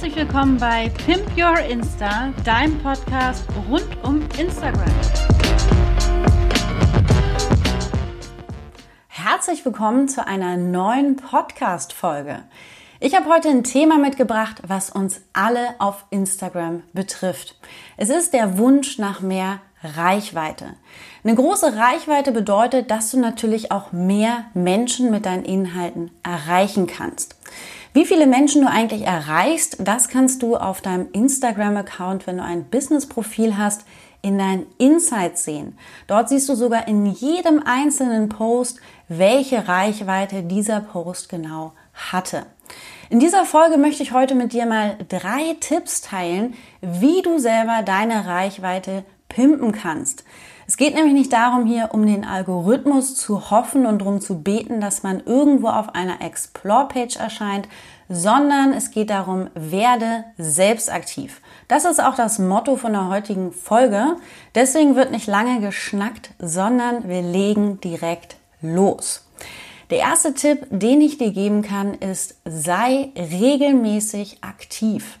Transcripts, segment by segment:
Herzlich willkommen bei Pimp Your Insta, deinem Podcast rund um Instagram. Herzlich willkommen zu einer neuen Podcast-Folge. Ich habe heute ein Thema mitgebracht, was uns alle auf Instagram betrifft. Es ist der Wunsch nach mehr Reichweite. Eine große Reichweite bedeutet, dass du natürlich auch mehr Menschen mit deinen Inhalten erreichen kannst. Wie viele Menschen du eigentlich erreichst, das kannst du auf deinem Instagram-Account, wenn du ein Business-Profil hast, in deinen Insights sehen. Dort siehst du sogar in jedem einzelnen Post, welche Reichweite dieser Post genau hatte. In dieser Folge möchte ich heute mit dir mal drei Tipps teilen, wie du selber deine Reichweite pimpen kannst. Es geht nämlich nicht darum, hier um den Algorithmus zu hoffen und darum zu beten, dass man irgendwo auf einer Explore-Page erscheint, sondern es geht darum, werde selbst aktiv. Das ist auch das Motto von der heutigen Folge. Deswegen wird nicht lange geschnackt, sondern wir legen direkt los. Der erste Tipp, den ich dir geben kann, ist, sei regelmäßig aktiv.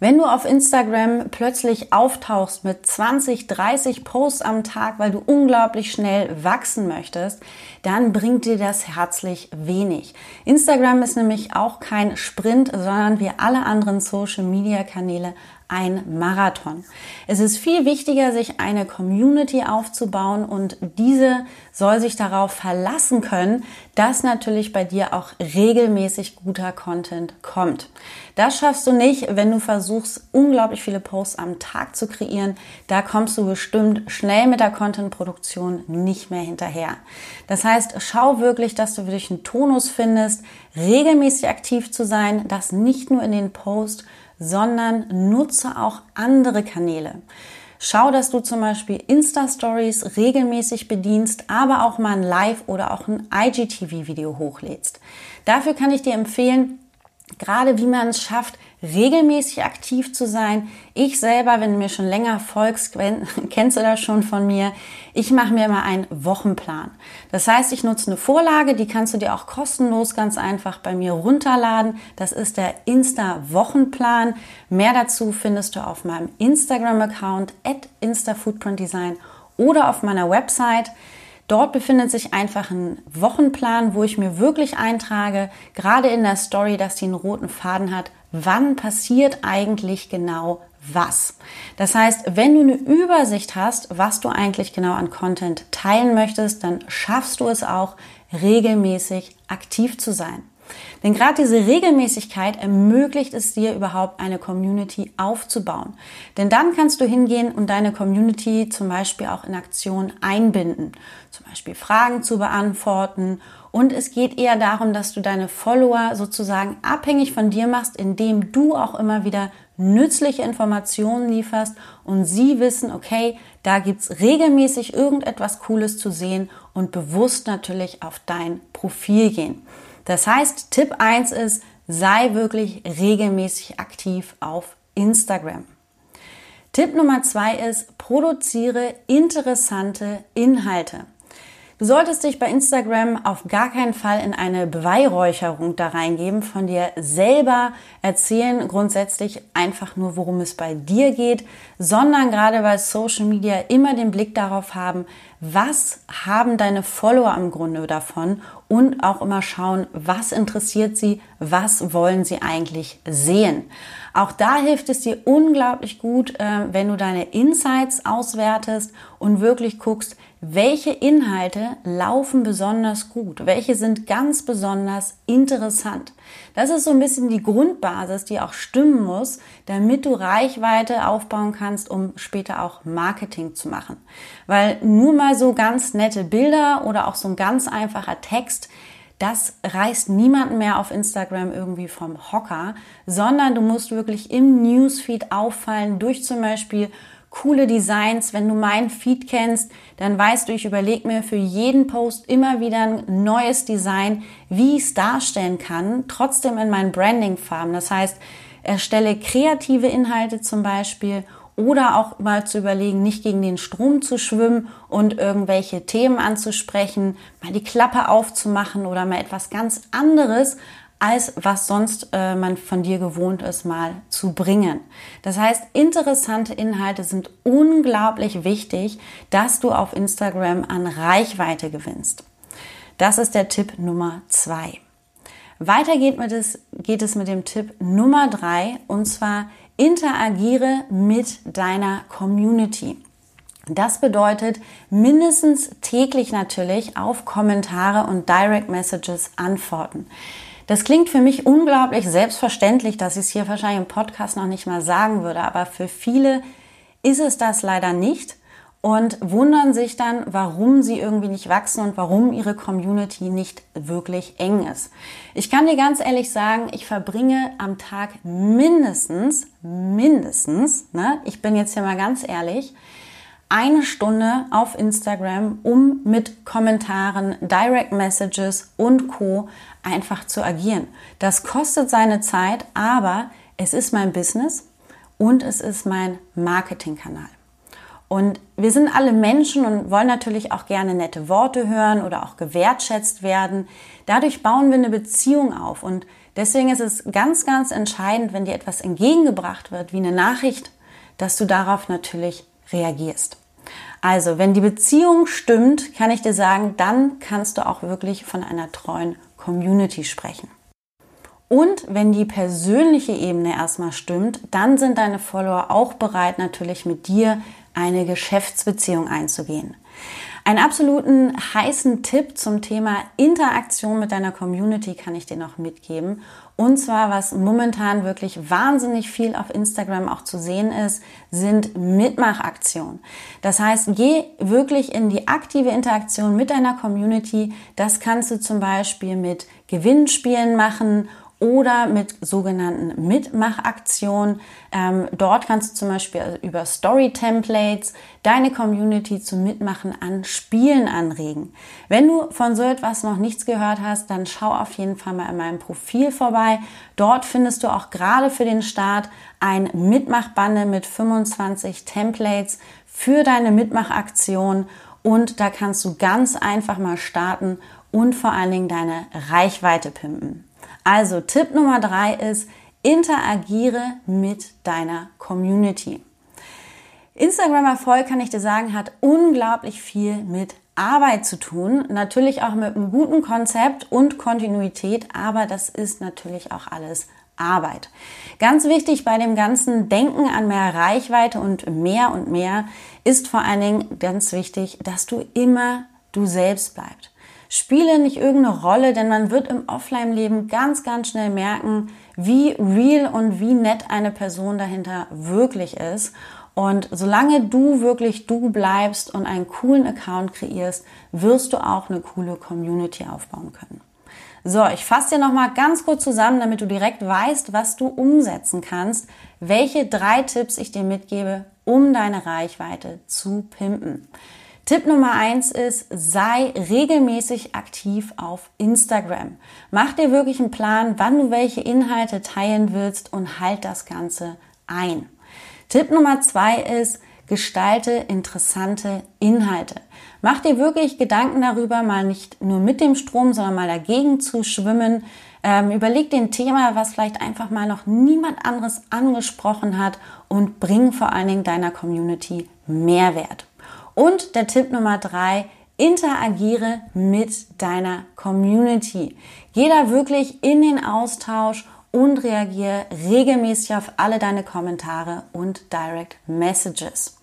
Wenn du auf Instagram plötzlich auftauchst mit 20, 30 Posts am Tag, weil du unglaublich schnell wachsen möchtest, dann bringt dir das herzlich wenig. Instagram ist nämlich auch kein Sprint, sondern wie alle anderen Social-Media-Kanäle ein Marathon. Es ist viel wichtiger, sich eine Community aufzubauen und diese soll sich darauf verlassen können, dass natürlich bei dir auch regelmäßig guter Content kommt. Das schaffst du nicht, wenn du versuchst, unglaublich viele Posts am Tag zu kreieren. Da kommst du bestimmt schnell mit der Content-Produktion nicht mehr hinterher. Das heißt, schau wirklich, dass du für dich einen Tonus findest, regelmäßig aktiv zu sein, das nicht nur in den Posts, sondern nutze auch andere Kanäle. Schau, dass du zum Beispiel Insta-Stories regelmäßig bedienst, aber auch mal ein Live- oder auch ein IGTV-Video hochlädst. Dafür kann ich dir empfehlen, gerade wie man es schafft, regelmäßig aktiv zu sein. Ich selber, wenn du mir schon länger folgst, kennst du das schon von mir. Ich mache mir immer einen Wochenplan. Das heißt, ich nutze eine Vorlage, die kannst du dir auch kostenlos ganz einfach bei mir runterladen. Das ist der Insta-Wochenplan. Mehr dazu findest du auf meinem Instagram-Account at InstaFoodprintDesign oder auf meiner Website. Dort befindet sich einfach ein Wochenplan, wo ich mir wirklich eintrage, gerade in der Story, dass die einen roten Faden hat, wann passiert eigentlich genau was. Das heißt, wenn du eine Übersicht hast, was du eigentlich genau an Content teilen möchtest, dann schaffst du es auch, regelmäßig aktiv zu sein. Denn gerade diese Regelmäßigkeit ermöglicht es dir überhaupt eine Community aufzubauen. Denn dann kannst du hingehen und deine Community zum Beispiel auch in Aktion einbinden. Zum Beispiel Fragen zu beantworten. Und es geht eher darum, dass du deine Follower sozusagen abhängig von dir machst, indem du auch immer wieder nützliche Informationen lieferst und sie wissen, okay, da gibt's regelmäßig irgendetwas Cooles zu sehen und bewusst natürlich auf dein Profil gehen. Das heißt, Tipp 1 ist, sei wirklich regelmäßig aktiv auf Instagram. Tipp Nummer 2 ist, produziere interessante Inhalte. Du solltest dich bei Instagram auf gar keinen Fall in eine Beweihräucherung da reingeben, von dir selber erzählen, grundsätzlich einfach nur, worum es bei dir geht, sondern gerade bei Social Media immer den Blick darauf haben, was haben deine Follower im Grunde davon und auch immer schauen, was interessiert sie, was wollen sie eigentlich sehen. Auch da hilft es dir unglaublich gut, äh, wenn du deine Insights auswertest und wirklich guckst, welche Inhalte laufen besonders gut, welche sind ganz besonders interessant. Das ist so ein bisschen die Grundbasis, die auch stimmen muss, damit du Reichweite aufbauen kannst, um später auch Marketing zu machen. Weil nur mal so ganz nette Bilder oder auch so ein ganz einfacher Text, das reißt niemanden mehr auf Instagram irgendwie vom Hocker, sondern du musst wirklich im Newsfeed auffallen durch zum Beispiel coole Designs. Wenn du meinen Feed kennst, dann weißt du, ich überlege mir für jeden Post immer wieder ein neues Design, wie ich es darstellen kann, trotzdem in meinen Branding-Farben. Das heißt, erstelle kreative Inhalte zum Beispiel oder auch mal zu überlegen, nicht gegen den Strom zu schwimmen und irgendwelche Themen anzusprechen, mal die Klappe aufzumachen oder mal etwas ganz anderes als was sonst äh, man von dir gewohnt ist, mal zu bringen. Das heißt, interessante Inhalte sind unglaublich wichtig, dass du auf Instagram an Reichweite gewinnst. Das ist der Tipp Nummer zwei. Weiter geht, mit es, geht es mit dem Tipp Nummer drei und zwar interagiere mit deiner Community. Das bedeutet mindestens täglich natürlich auf Kommentare und Direct Messages antworten. Das klingt für mich unglaublich selbstverständlich, dass ich es hier wahrscheinlich im Podcast noch nicht mal sagen würde, aber für viele ist es das leider nicht und wundern sich dann, warum sie irgendwie nicht wachsen und warum ihre Community nicht wirklich eng ist. Ich kann dir ganz ehrlich sagen, ich verbringe am Tag mindestens, mindestens, ne, ich bin jetzt hier mal ganz ehrlich, eine Stunde auf Instagram, um mit Kommentaren, Direct Messages und Co einfach zu agieren. Das kostet seine Zeit, aber es ist mein Business und es ist mein Marketingkanal. Und wir sind alle Menschen und wollen natürlich auch gerne nette Worte hören oder auch gewertschätzt werden. Dadurch bauen wir eine Beziehung auf. Und deswegen ist es ganz, ganz entscheidend, wenn dir etwas entgegengebracht wird, wie eine Nachricht, dass du darauf natürlich reagierst. Also, wenn die Beziehung stimmt, kann ich dir sagen, dann kannst du auch wirklich von einer treuen Community sprechen. Und wenn die persönliche Ebene erstmal stimmt, dann sind deine Follower auch bereit, natürlich mit dir eine Geschäftsbeziehung einzugehen. Einen absoluten heißen Tipp zum Thema Interaktion mit deiner Community kann ich dir noch mitgeben. Und zwar, was momentan wirklich wahnsinnig viel auf Instagram auch zu sehen ist, sind Mitmachaktionen. Das heißt, geh wirklich in die aktive Interaktion mit deiner Community. Das kannst du zum Beispiel mit Gewinnspielen machen oder mit sogenannten Mitmachaktionen. Ähm, dort kannst du zum Beispiel über Story-Templates deine Community zum Mitmachen an Spielen anregen. Wenn du von so etwas noch nichts gehört hast, dann schau auf jeden Fall mal in meinem Profil vorbei. Dort findest du auch gerade für den Start ein Mitmachbande mit 25 Templates für deine Mitmachaktion und da kannst du ganz einfach mal starten und vor allen Dingen deine Reichweite pimpen. Also Tipp Nummer drei ist, interagiere mit deiner Community. Instagram-Erfolg, kann ich dir sagen, hat unglaublich viel mit Arbeit zu tun. Natürlich auch mit einem guten Konzept und Kontinuität, aber das ist natürlich auch alles Arbeit. Ganz wichtig bei dem ganzen Denken an mehr Reichweite und mehr und mehr ist vor allen Dingen ganz wichtig, dass du immer du selbst bleibst. Spiele nicht irgendeine Rolle, denn man wird im Offline-Leben ganz, ganz schnell merken, wie real und wie nett eine Person dahinter wirklich ist. Und solange du wirklich du bleibst und einen coolen Account kreierst, wirst du auch eine coole Community aufbauen können. So, ich fasse dir nochmal ganz kurz zusammen, damit du direkt weißt, was du umsetzen kannst, welche drei Tipps ich dir mitgebe, um deine Reichweite zu pimpen. Tipp Nummer eins ist, sei regelmäßig aktiv auf Instagram. Mach dir wirklich einen Plan, wann du welche Inhalte teilen willst und halt das Ganze ein. Tipp Nummer zwei ist, gestalte interessante Inhalte. Mach dir wirklich Gedanken darüber, mal nicht nur mit dem Strom, sondern mal dagegen zu schwimmen. Ähm, überleg den Thema, was vielleicht einfach mal noch niemand anderes angesprochen hat und bring vor allen Dingen deiner Community Mehrwert. Und der Tipp Nummer drei, interagiere mit deiner Community. Geh da wirklich in den Austausch und reagiere regelmäßig auf alle deine Kommentare und Direct Messages.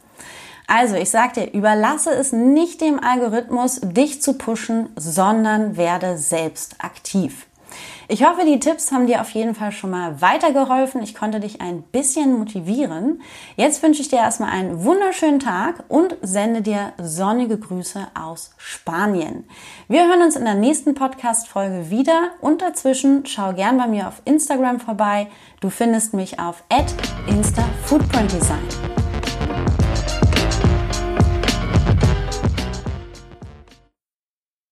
Also, ich sag dir, überlasse es nicht dem Algorithmus, dich zu pushen, sondern werde selbst aktiv. Ich hoffe, die Tipps haben dir auf jeden Fall schon mal weitergeholfen. Ich konnte dich ein bisschen motivieren. Jetzt wünsche ich dir erstmal einen wunderschönen Tag und sende dir sonnige Grüße aus Spanien. Wir hören uns in der nächsten Podcast-Folge wieder und dazwischen schau gern bei mir auf Instagram vorbei. Du findest mich auf instafootprintdesign.